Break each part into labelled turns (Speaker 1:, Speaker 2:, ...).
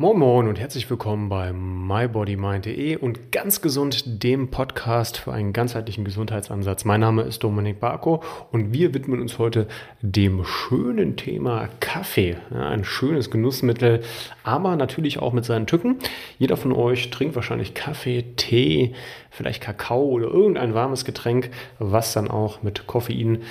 Speaker 1: Moin Moin und herzlich willkommen bei mybodymind.de und ganz gesund, dem Podcast für einen ganzheitlichen Gesundheitsansatz. Mein Name ist Dominik Barko und wir widmen uns heute dem schönen Thema Kaffee. Ein schönes Genussmittel, aber natürlich auch mit seinen Tücken. Jeder von euch trinkt wahrscheinlich Kaffee, Tee, vielleicht Kakao oder irgendein warmes Getränk, was dann auch mit Koffein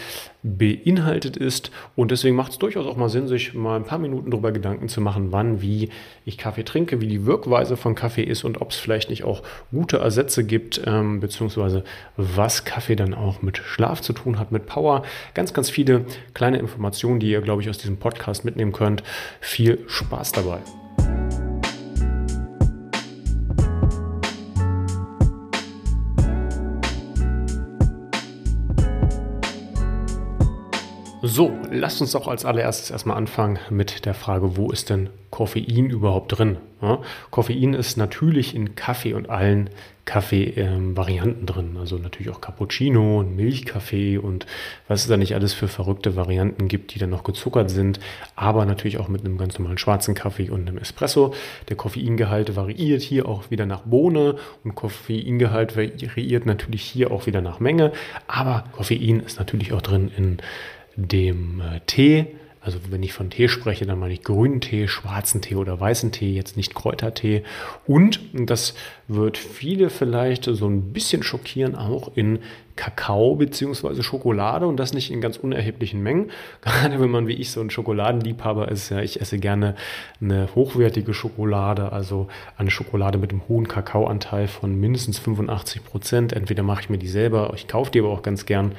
Speaker 1: beinhaltet ist. Und deswegen macht es durchaus auch mal Sinn, sich mal ein paar Minuten darüber Gedanken zu machen, wann, wie ich Kaffee trinke, wie die Wirkweise von Kaffee ist und ob es vielleicht nicht auch gute Ersätze gibt, ähm, beziehungsweise was Kaffee dann auch mit Schlaf zu tun hat, mit Power. Ganz, ganz viele kleine Informationen, die ihr, glaube ich, aus diesem Podcast mitnehmen könnt. Viel Spaß dabei. So, lasst uns doch als allererstes erstmal anfangen mit der Frage, wo ist denn Koffein überhaupt drin? Ja, Koffein ist natürlich in Kaffee und allen Kaffee-Varianten ähm, drin. Also natürlich auch Cappuccino und Milchkaffee und was es da nicht alles für verrückte Varianten gibt, die dann noch gezuckert sind, aber natürlich auch mit einem ganz normalen schwarzen Kaffee und einem Espresso. Der Koffeingehalt variiert hier auch wieder nach Bohne und Koffeingehalt variiert natürlich hier auch wieder nach Menge, aber Koffein ist natürlich auch drin in dem äh, Tee. Also wenn ich von Tee spreche, dann meine ich grünen Tee, schwarzen Tee oder weißen Tee, jetzt nicht Kräutertee. Und das wird viele vielleicht so ein bisschen schockieren, auch in Kakao bzw. Schokolade und das nicht in ganz unerheblichen Mengen. Gerade wenn man wie ich so ein Schokoladenliebhaber ist, ja, ich esse gerne eine hochwertige Schokolade, also eine Schokolade mit einem hohen Kakaoanteil von mindestens 85 Prozent. Entweder mache ich mir die selber, ich kaufe die aber auch ganz gern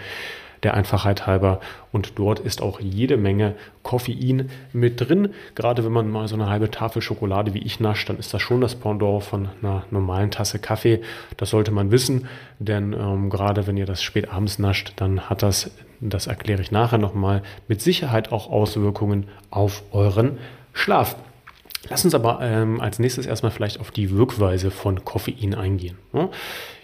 Speaker 1: der Einfachheit halber. Und dort ist auch jede Menge Koffein mit drin. Gerade wenn man mal so eine halbe Tafel Schokolade wie ich nascht, dann ist das schon das Pendant von einer normalen Tasse Kaffee. Das sollte man wissen, denn ähm, gerade wenn ihr das spät abends nascht, dann hat das, das erkläre ich nachher nochmal, mit Sicherheit auch Auswirkungen auf euren Schlaf. Lass uns aber ähm, als nächstes erstmal vielleicht auf die Wirkweise von Koffein eingehen. Ja?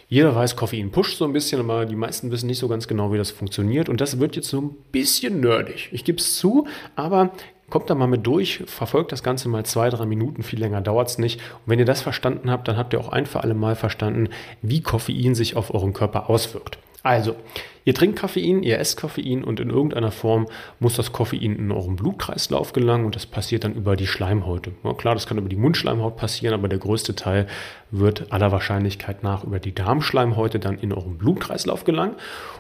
Speaker 1: Jeder weiß, Koffein pusht so ein bisschen, aber die meisten wissen nicht so ganz genau, wie das funktioniert. Und das wird jetzt so ein bisschen nerdig. Ich gebe es zu, aber kommt da mal mit durch, verfolgt das Ganze mal zwei, drei Minuten, viel länger dauert es nicht. Und wenn ihr das verstanden habt, dann habt ihr auch ein für alle Mal verstanden, wie Koffein sich auf euren Körper auswirkt. Also, Ihr trinkt Koffein, ihr esst Koffein und in irgendeiner Form muss das Koffein in euren Blutkreislauf gelangen und das passiert dann über die Schleimhäute. Ja, klar, das kann über die Mundschleimhaut passieren, aber der größte Teil wird aller Wahrscheinlichkeit nach über die Darmschleimhäute dann in euren Blutkreislauf gelangen.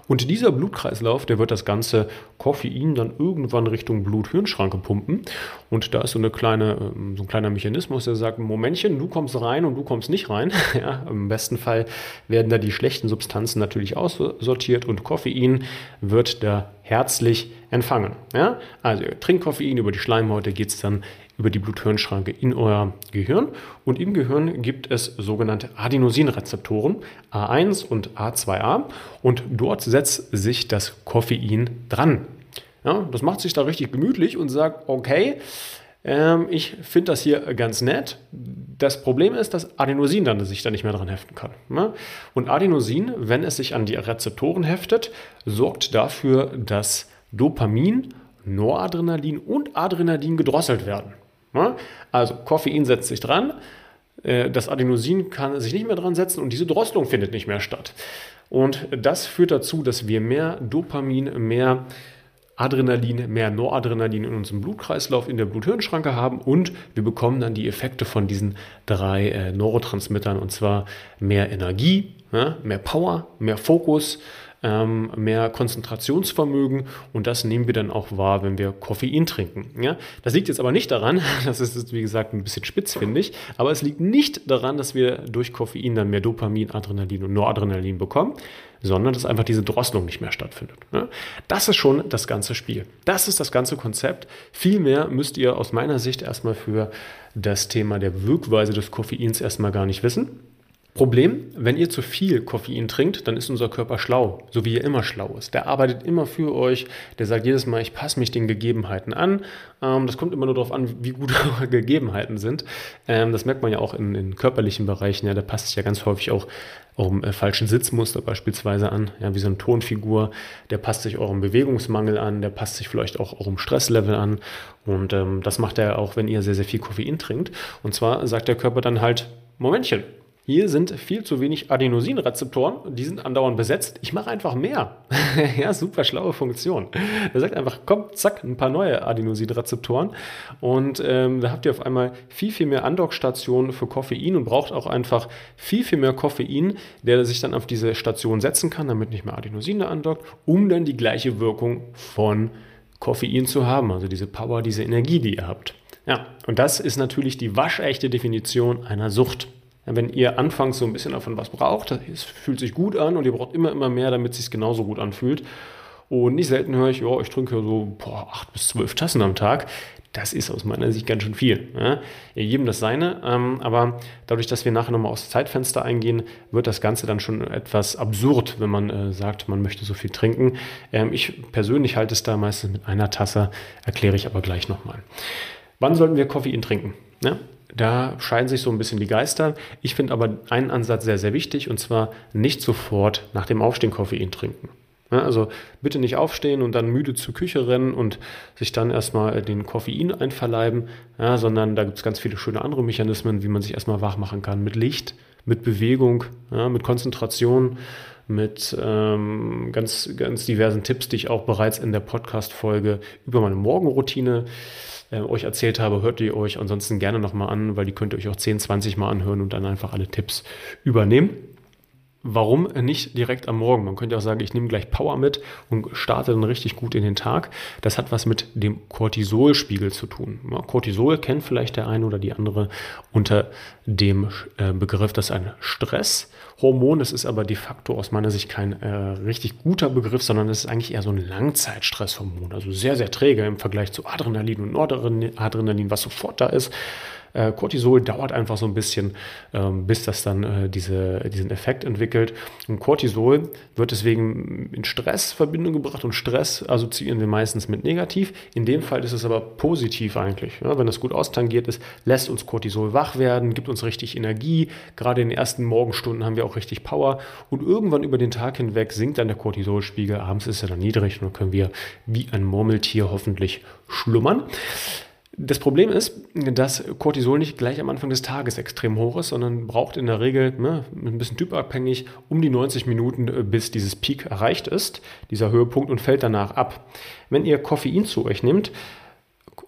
Speaker 1: Und dieser Blutkreislauf, der wird das ganze Koffein dann irgendwann Richtung Blut-Hirn-Schranke pumpen. Und da ist so, eine kleine, ähm, so ein kleiner Mechanismus, der sagt, Momentchen, du kommst rein und du kommst nicht rein. Ja, Im besten Fall werden da die schlechten Substanzen natürlich aussortiert und Koffein wird da herzlich empfangen. Ja? Also ihr trinkt Koffein über die Schleimhäute, geht es dann über die Blut-Hirn-Schranke in euer Gehirn. Und im Gehirn gibt es sogenannte Adenosinrezeptoren A1 und A2A. Und dort setzt sich das Koffein dran. Ja, das macht sich da richtig gemütlich und sagt, okay, ähm, ich finde das hier ganz nett. Das Problem ist, dass Adenosin dann sich da nicht mehr dran heften kann. Ne? Und Adenosin, wenn es sich an die Rezeptoren heftet, sorgt dafür, dass Dopamin, Noradrenalin und Adrenalin gedrosselt werden. Ne? Also Koffein setzt sich dran, äh, das Adenosin kann sich nicht mehr dran setzen und diese Drosselung findet nicht mehr statt. Und das führt dazu, dass wir mehr Dopamin, mehr Adrenalin, mehr Noradrenalin in unserem Blutkreislauf, in der Blut-Hirn-Schranke haben und wir bekommen dann die Effekte von diesen drei äh, Neurotransmittern und zwar mehr Energie, ja, mehr Power, mehr Fokus, ähm, mehr Konzentrationsvermögen und das nehmen wir dann auch wahr, wenn wir Koffein trinken. Ja? Das liegt jetzt aber nicht daran, das ist wie gesagt ein bisschen spitz, finde ich, aber es liegt nicht daran, dass wir durch Koffein dann mehr Dopamin, Adrenalin und Noradrenalin bekommen, sondern dass einfach diese Drosselung nicht mehr stattfindet. Ja? Das ist schon das ganze Spiel. Das ist das ganze Konzept. Viel mehr müsst ihr aus meiner Sicht erstmal für das Thema der Wirkweise des Koffeins erstmal gar nicht wissen. Problem, wenn ihr zu viel Koffein trinkt, dann ist unser Körper schlau, so wie er immer schlau ist. Der arbeitet immer für euch, der sagt jedes Mal, ich passe mich den Gegebenheiten an. Ähm, das kommt immer nur darauf an, wie gut eure Gegebenheiten sind. Ähm, das merkt man ja auch in, in, körperlichen Bereichen. Ja, der passt sich ja ganz häufig auch eurem äh, falschen Sitzmuster beispielsweise an, ja, wie so eine Tonfigur. Der passt sich eurem Bewegungsmangel an, der passt sich vielleicht auch eurem Stresslevel an. Und ähm, das macht er auch, wenn ihr sehr, sehr viel Koffein trinkt. Und zwar sagt der Körper dann halt, Momentchen, hier sind viel zu wenig Adenosinrezeptoren, die sind andauernd besetzt. Ich mache einfach mehr. ja, super schlaue Funktion. Er sagt einfach, komm, zack, ein paar neue Adenosinrezeptoren. Und ähm, da habt ihr auf einmal viel, viel mehr Andockstationen für Koffein und braucht auch einfach viel, viel mehr Koffein, der sich dann auf diese Station setzen kann, damit nicht mehr Adenosin da andockt, um dann die gleiche Wirkung von Koffein zu haben. Also diese Power, diese Energie, die ihr habt. Ja, und das ist natürlich die waschechte Definition einer Sucht. Wenn ihr anfangs so ein bisschen davon was braucht, es fühlt sich gut an und ihr braucht immer, immer mehr, damit es sich genauso gut anfühlt. Und nicht selten höre ich, ja, ich trinke so boah, acht bis zwölf Tassen am Tag. Das ist aus meiner Sicht ganz schön viel. Ja? Jedem das seine, ähm, aber dadurch, dass wir nachher nochmal aufs Zeitfenster eingehen, wird das Ganze dann schon etwas absurd, wenn man äh, sagt, man möchte so viel trinken. Ähm, ich persönlich halte es da meistens mit einer Tasse, erkläre ich aber gleich nochmal. Wann sollten wir Koffein trinken? Ja? Da scheiden sich so ein bisschen die Geister. Ich finde aber einen Ansatz sehr, sehr wichtig und zwar nicht sofort nach dem Aufstehen Koffein trinken. Also bitte nicht aufstehen und dann müde zur Küche rennen und sich dann erstmal den Koffein einverleiben, ja, sondern da gibt es ganz viele schöne andere Mechanismen, wie man sich erstmal wach machen kann. Mit Licht, mit Bewegung, ja, mit Konzentration, mit ähm, ganz, ganz diversen Tipps, die ich auch bereits in der Podcast-Folge über meine Morgenroutine äh, euch erzählt habe, hört ihr euch ansonsten gerne nochmal an, weil die könnt ihr euch auch 10, 20 Mal anhören und dann einfach alle Tipps übernehmen. Warum nicht direkt am Morgen? Man könnte auch sagen, ich nehme gleich Power mit und starte dann richtig gut in den Tag. Das hat was mit dem Cortisolspiegel zu tun. Cortisol kennt vielleicht der eine oder die andere unter dem äh, Begriff, das ist ein Stresshormon. Das ist aber de facto aus meiner Sicht kein äh, richtig guter Begriff, sondern es ist eigentlich eher so ein Langzeitstresshormon. Also sehr, sehr träge im Vergleich zu Adrenalin und Noradrenalin, was sofort da ist. Äh, Cortisol dauert einfach so ein bisschen, ähm, bis das dann äh, diese, diesen Effekt entwickelt. Und Cortisol wird deswegen in Stressverbindung gebracht und Stress assoziieren wir meistens mit negativ. In dem Fall ist es aber positiv eigentlich. Ja, wenn das gut austangiert ist, lässt uns Cortisol wach werden, gibt uns richtig Energie. Gerade in den ersten Morgenstunden haben wir auch richtig Power und irgendwann über den Tag hinweg sinkt dann der Cortisolspiegel. Abends ist er dann niedrig und dann können wir wie ein Murmeltier hoffentlich schlummern. Das Problem ist, dass Cortisol nicht gleich am Anfang des Tages extrem hoch ist, sondern braucht in der Regel, ne, ein bisschen typabhängig, um die 90 Minuten, äh, bis dieses Peak erreicht ist, dieser Höhepunkt, und fällt danach ab. Wenn ihr Koffein zu euch nehmt,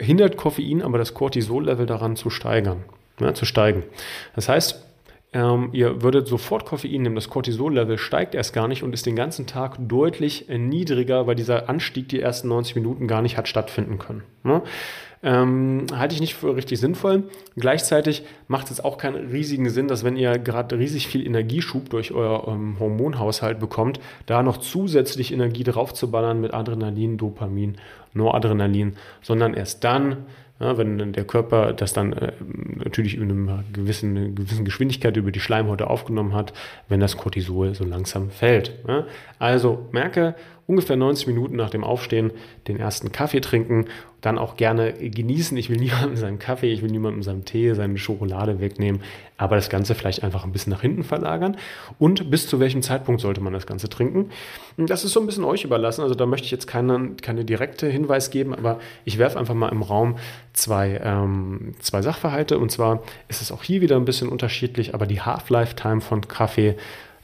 Speaker 1: hindert Koffein aber das Cortisol-Level daran zu steigern, ne, zu steigen. Das heißt, ähm, ihr würdet sofort Koffein nehmen, das Cortisol-Level steigt erst gar nicht und ist den ganzen Tag deutlich niedriger, weil dieser Anstieg die ersten 90 Minuten gar nicht hat stattfinden können. Ne? Ähm, halte ich nicht für richtig sinnvoll. Gleichzeitig macht es auch keinen riesigen Sinn, dass wenn ihr gerade riesig viel Energieschub durch euer ähm, Hormonhaushalt bekommt, da noch zusätzlich Energie draufzuballern mit Adrenalin, Dopamin, Noradrenalin, sondern erst dann, ja, wenn der Körper das dann äh, natürlich in einer gewissen, gewissen Geschwindigkeit über die Schleimhäute aufgenommen hat, wenn das Cortisol so langsam fällt. Ja. Also merke, ungefähr 90 Minuten nach dem Aufstehen den ersten Kaffee trinken, dann auch gerne genießen. Ich will niemandem seinen Kaffee, ich will niemandem seinen Tee, seine Schokolade wegnehmen, aber das Ganze vielleicht einfach ein bisschen nach hinten verlagern. Und bis zu welchem Zeitpunkt sollte man das Ganze trinken? Das ist so ein bisschen euch überlassen. Also da möchte ich jetzt keine, keine direkte Hinweis geben, aber ich werfe einfach mal im Raum zwei, ähm, zwei Sachverhalte. Und zwar ist es auch hier wieder ein bisschen unterschiedlich, aber die Half-Life-Time von Kaffee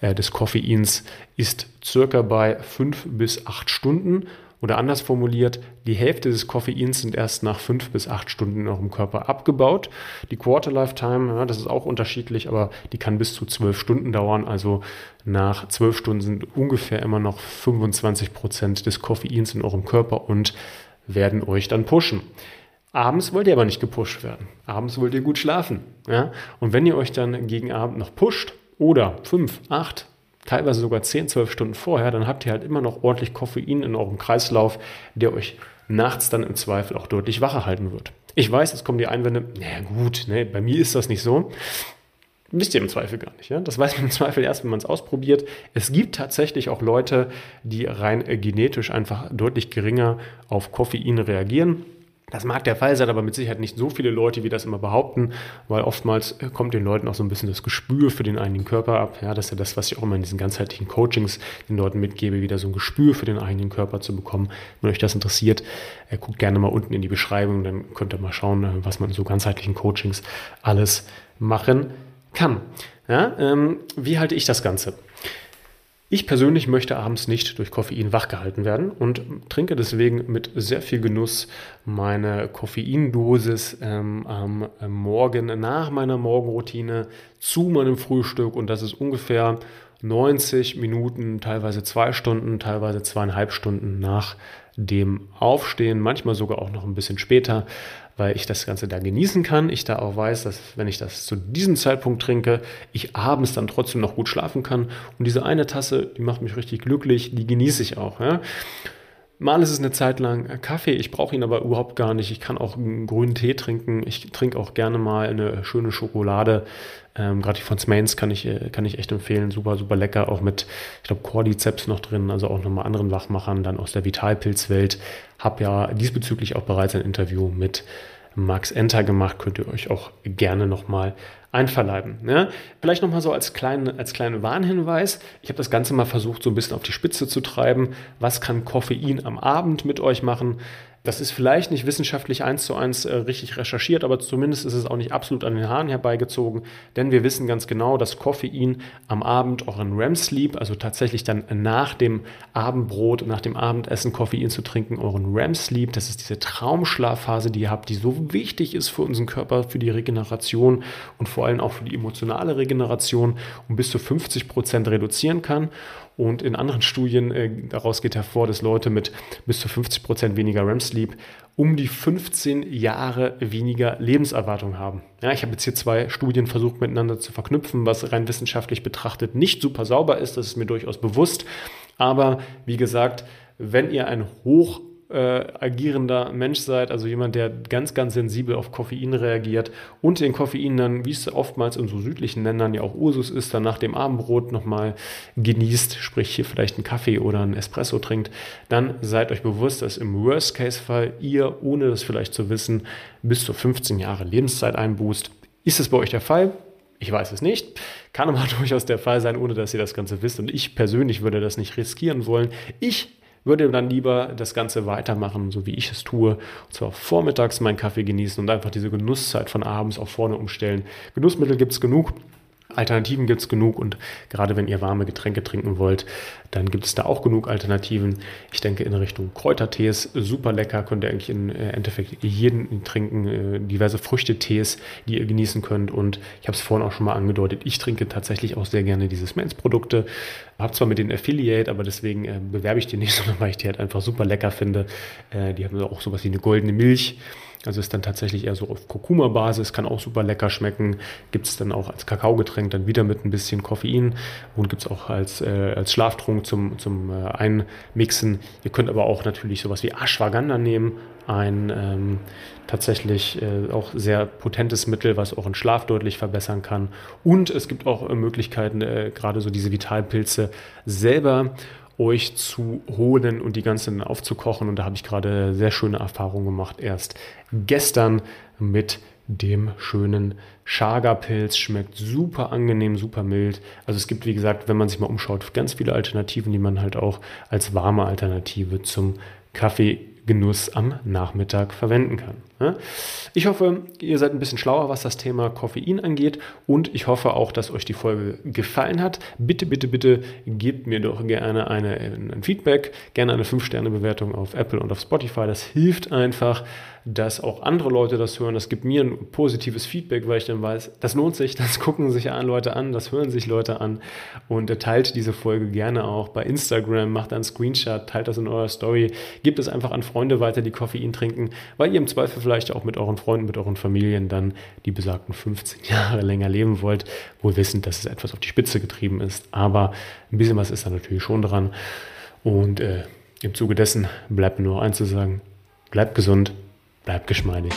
Speaker 1: des Koffeins ist circa bei fünf bis acht Stunden. Oder anders formuliert, die Hälfte des Koffeins sind erst nach fünf bis acht Stunden in eurem Körper abgebaut. Die Quarter Lifetime, ja, das ist auch unterschiedlich, aber die kann bis zu zwölf Stunden dauern. Also nach zwölf Stunden sind ungefähr immer noch 25 Prozent des Koffeins in eurem Körper und werden euch dann pushen. Abends wollt ihr aber nicht gepusht werden. Abends wollt ihr gut schlafen. Ja? Und wenn ihr euch dann gegen Abend noch pusht, oder fünf, acht, teilweise sogar 10, 12 Stunden vorher, dann habt ihr halt immer noch ordentlich Koffein in eurem Kreislauf, der euch nachts dann im Zweifel auch deutlich wacher halten wird. Ich weiß, jetzt kommen die Einwände, na gut, ne, bei mir ist das nicht so. wisst ihr im Zweifel gar nicht. Ja? Das weiß man im Zweifel erst, wenn man es ausprobiert. Es gibt tatsächlich auch Leute, die rein genetisch einfach deutlich geringer auf Koffein reagieren. Das mag der Fall sein, aber mit Sicherheit nicht so viele Leute, wie das immer behaupten, weil oftmals äh, kommt den Leuten auch so ein bisschen das Gespür für den eigenen Körper ab. Ja, das ist ja das, was ich auch immer in diesen ganzheitlichen Coachings den Leuten mitgebe, wieder so ein Gespür für den eigenen Körper zu bekommen. Wenn euch das interessiert, äh, guckt gerne mal unten in die Beschreibung, dann könnt ihr mal schauen, äh, was man in so ganzheitlichen Coachings alles machen kann. Ja, ähm, wie halte ich das Ganze? Ich persönlich möchte abends nicht durch Koffein wachgehalten werden und trinke deswegen mit sehr viel Genuss meine Koffeindosis ähm, am Morgen nach meiner Morgenroutine zu meinem Frühstück und das ist ungefähr 90 Minuten, teilweise zwei Stunden, teilweise zweieinhalb Stunden nach dem Aufstehen, manchmal sogar auch noch ein bisschen später weil ich das Ganze da genießen kann. Ich da auch weiß, dass wenn ich das zu diesem Zeitpunkt trinke, ich abends dann trotzdem noch gut schlafen kann. Und diese eine Tasse, die macht mich richtig glücklich, die genieße ich auch. Ja? Mal ist es eine Zeit lang Kaffee, ich brauche ihn aber überhaupt gar nicht. Ich kann auch einen grünen Tee trinken. Ich trinke auch gerne mal eine schöne Schokolade. Ähm, Gerade die von Smains kann ich, äh, kann ich echt empfehlen. Super, super lecker. Auch mit, ich glaube, Cordyceps noch drin, also auch nochmal anderen Wachmachern dann aus der Vitalpilzwelt. Hab ja diesbezüglich auch bereits ein Interview mit Max Enter gemacht. Könnt ihr euch auch gerne nochmal einverleiben. Ja? Vielleicht nochmal so als, kleinen, als kleinen Warnhinweis. Ich habe das Ganze mal versucht, so ein bisschen auf die Spitze zu treiben. Was kann Koffein am Abend mit euch machen? Das ist vielleicht nicht wissenschaftlich eins zu eins äh, richtig recherchiert, aber zumindest ist es auch nicht absolut an den Haaren herbeigezogen, denn wir wissen ganz genau, dass Koffein am Abend auch in REM Sleep, also tatsächlich dann nach dem Abendbrot, nach dem Abendessen Koffein zu trinken, euren REM Sleep, das ist diese Traumschlafphase, die ihr habt, die so wichtig ist für unseren Körper, für die Regeneration und vor allem auch für die emotionale Regeneration, um bis zu 50 Prozent reduzieren kann. Und in anderen Studien äh, daraus geht hervor, dass Leute mit bis zu 50 Prozent weniger REM-Sleep um die 15 Jahre weniger Lebenserwartung haben. Ja, ich habe jetzt hier zwei Studien versucht miteinander zu verknüpfen, was rein wissenschaftlich betrachtet nicht super sauber ist, das ist mir durchaus bewusst. Aber wie gesagt, wenn ihr ein hoch äh, agierender Mensch seid, also jemand, der ganz, ganz sensibel auf Koffein reagiert und den Koffein dann, wie es oftmals in so südlichen Ländern ja auch Ursus ist, dann nach dem Abendbrot nochmal genießt, sprich hier vielleicht einen Kaffee oder einen Espresso trinkt, dann seid euch bewusst, dass im Worst-Case-Fall ihr, ohne das vielleicht zu wissen, bis zu 15 Jahre Lebenszeit einbußt. Ist es bei euch der Fall? Ich weiß es nicht. Kann aber durchaus der Fall sein, ohne dass ihr das Ganze wisst. Und ich persönlich würde das nicht riskieren wollen. Ich würde dann lieber das Ganze weitermachen, so wie ich es tue. Und zwar vormittags meinen Kaffee genießen und einfach diese Genusszeit von abends auf vorne umstellen. Genussmittel gibt es genug. Alternativen gibt es genug und gerade wenn ihr warme Getränke trinken wollt, dann gibt es da auch genug Alternativen. Ich denke in Richtung Kräutertees, super lecker, könnt ihr eigentlich im äh, Endeffekt jeden trinken, äh, diverse Früchtetees, die ihr genießen könnt und ich habe es vorhin auch schon mal angedeutet, ich trinke tatsächlich auch sehr gerne diese Smens-Produkte, habe zwar mit den Affiliate, aber deswegen äh, bewerbe ich die nicht, sondern weil ich die halt einfach super lecker finde. die haben auch sowas wie eine goldene Milch also ist dann tatsächlich eher so auf Kurkuma-Basis, kann auch super lecker schmecken. Gibt es dann auch als Kakaogetränk dann wieder mit ein bisschen Koffein und gibt es auch als, äh, als Schlaftrunk zum, zum äh, Einmixen. Ihr könnt aber auch natürlich sowas wie Ashwagandha nehmen, ein ähm, tatsächlich äh, auch sehr potentes Mittel, was euren Schlaf deutlich verbessern kann. Und es gibt auch äh, Möglichkeiten, äh, gerade so diese Vitalpilze selber euch zu holen und die ganzen aufzukochen. Und da habe ich gerade sehr schöne Erfahrungen gemacht. Erst gestern mit dem schönen Chaga-Pilz. Schmeckt super angenehm, super mild. Also es gibt, wie gesagt, wenn man sich mal umschaut, ganz viele Alternativen, die man halt auch als warme Alternative zum Kaffee Genuss am Nachmittag verwenden kann. Ich hoffe, ihr seid ein bisschen schlauer, was das Thema Koffein angeht. Und ich hoffe auch, dass euch die Folge gefallen hat. Bitte, bitte, bitte gebt mir doch gerne eine, ein Feedback, gerne eine 5-Sterne-Bewertung auf Apple und auf Spotify. Das hilft einfach, dass auch andere Leute das hören. Das gibt mir ein positives Feedback, weil ich dann weiß, das lohnt sich, das gucken sich Leute an, das hören sich Leute an. Und teilt diese Folge gerne auch bei Instagram, macht einen Screenshot, teilt das in eurer Story, gebt es einfach an Freunde weiter, die Koffein trinken, weil ihr im Zweifel vielleicht auch mit euren Freunden, mit euren Familien dann die besagten 15 Jahre länger leben wollt, wohl wissend, dass es etwas auf die Spitze getrieben ist, aber ein bisschen was ist da natürlich schon dran. Und äh, im Zuge dessen bleibt mir nur eins zu sagen, bleibt gesund, Bleib geschmeidig.